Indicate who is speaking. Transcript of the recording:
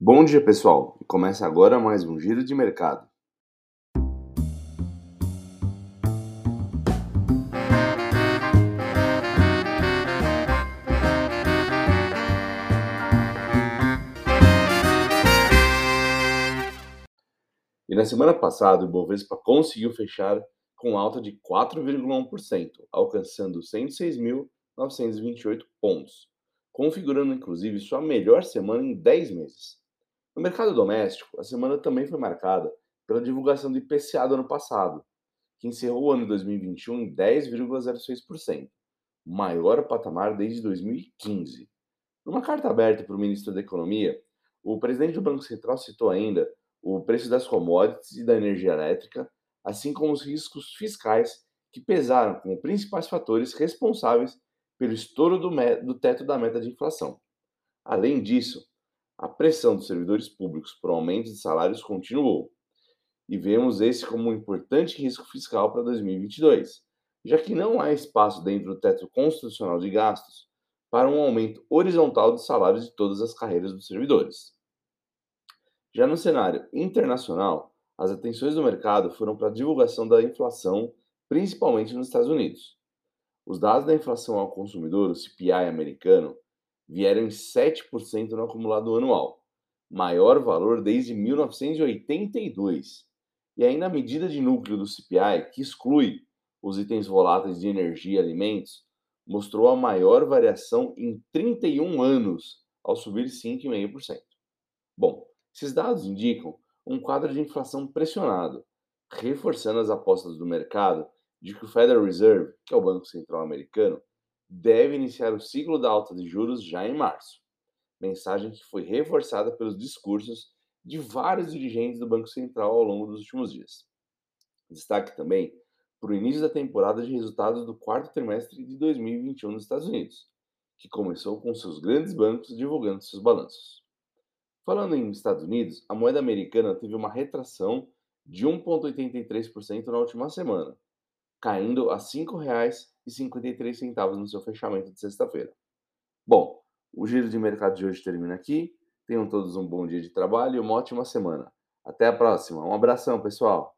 Speaker 1: Bom dia, pessoal! Começa agora mais um Giro de Mercado. E na semana passada, o Bovespa conseguiu fechar com alta de 4,1%, alcançando 106.928 pontos, configurando inclusive sua melhor semana em 10 meses. No mercado doméstico, a semana também foi marcada pela divulgação do IPCA do ano passado, que encerrou o ano de 2021 em 10,06%, o maior patamar desde 2015. Numa carta aberta para o ministro da Economia, o presidente do Banco Central citou ainda o preço das commodities e da energia elétrica, assim como os riscos fiscais que pesaram como principais fatores responsáveis pelo estouro do, do teto da meta de inflação. Além disso, a pressão dos servidores públicos por aumento de salários continuou, e vemos esse como um importante risco fiscal para 2022, já que não há espaço dentro do teto constitucional de gastos para um aumento horizontal dos salários de todas as carreiras dos servidores. Já no cenário internacional, as atenções do mercado foram para a divulgação da inflação, principalmente nos Estados Unidos. Os dados da inflação ao consumidor, o CPI americano, vieram em 7% no acumulado anual, maior valor desde 1982. E ainda a medida de núcleo do CPI, que exclui os itens voláteis de energia e alimentos, mostrou a maior variação em 31 anos, ao subir 5,5%. Bom, esses dados indicam um quadro de inflação pressionado, reforçando as apostas do mercado de que o Federal Reserve, que é o Banco Central Americano, deve iniciar o ciclo da alta de juros já em março. Mensagem que foi reforçada pelos discursos de vários dirigentes do Banco Central ao longo dos últimos dias. Destaque também para o início da temporada de resultados do quarto trimestre de 2021 nos Estados Unidos, que começou com seus grandes bancos divulgando seus balanços. Falando em Estados Unidos, a moeda americana teve uma retração de 1,83% na última semana, caindo a R$ 5,53 no seu fechamento de sexta-feira. Bom, o giro de mercado de hoje termina aqui. Tenham todos um bom dia de trabalho e uma ótima semana. Até a próxima. Um abração, pessoal!